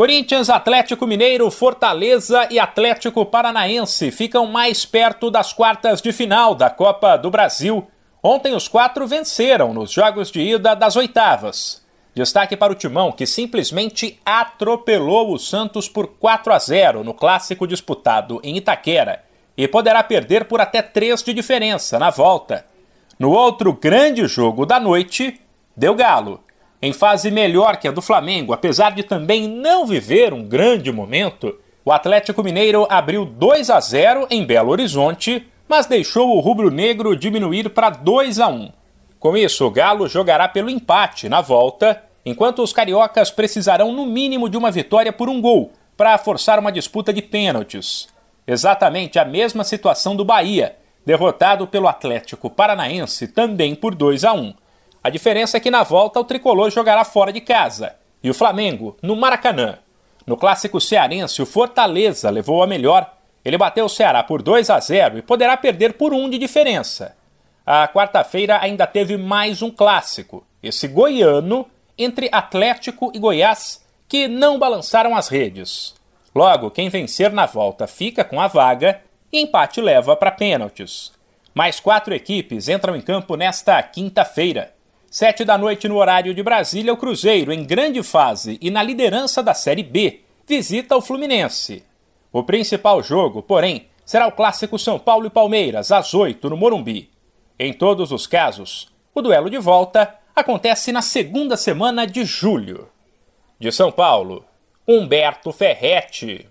Corinthians, Atlético Mineiro, Fortaleza e Atlético Paranaense ficam mais perto das quartas de final da Copa do Brasil. Ontem os quatro venceram nos jogos de ida das oitavas. Destaque para o Timão, que simplesmente atropelou o Santos por 4 a 0 no clássico disputado em Itaquera e poderá perder por até 3 de diferença na volta. No outro grande jogo da noite, deu Galo. Em fase melhor que a do Flamengo, apesar de também não viver um grande momento, o Atlético Mineiro abriu 2 a 0 em Belo Horizonte, mas deixou o rubro-negro diminuir para 2 a 1. Com isso, o Galo jogará pelo empate na volta, enquanto os cariocas precisarão no mínimo de uma vitória por um gol para forçar uma disputa de pênaltis. Exatamente a mesma situação do Bahia, derrotado pelo Atlético Paranaense também por 2 a 1. A diferença é que na volta o tricolor jogará fora de casa e o Flamengo no Maracanã. No clássico cearense, o Fortaleza levou a melhor. Ele bateu o Ceará por 2 a 0 e poderá perder por um de diferença. A quarta-feira ainda teve mais um clássico, esse goiano entre Atlético e Goiás, que não balançaram as redes. Logo, quem vencer na volta fica com a vaga e empate leva para pênaltis. Mais quatro equipes entram em campo nesta quinta-feira. Sete da noite no horário de Brasília, o Cruzeiro, em grande fase e na liderança da Série B, visita o Fluminense. O principal jogo, porém, será o clássico São Paulo e Palmeiras, às oito no Morumbi. Em todos os casos, o duelo de volta acontece na segunda semana de julho. De São Paulo, Humberto Ferretti.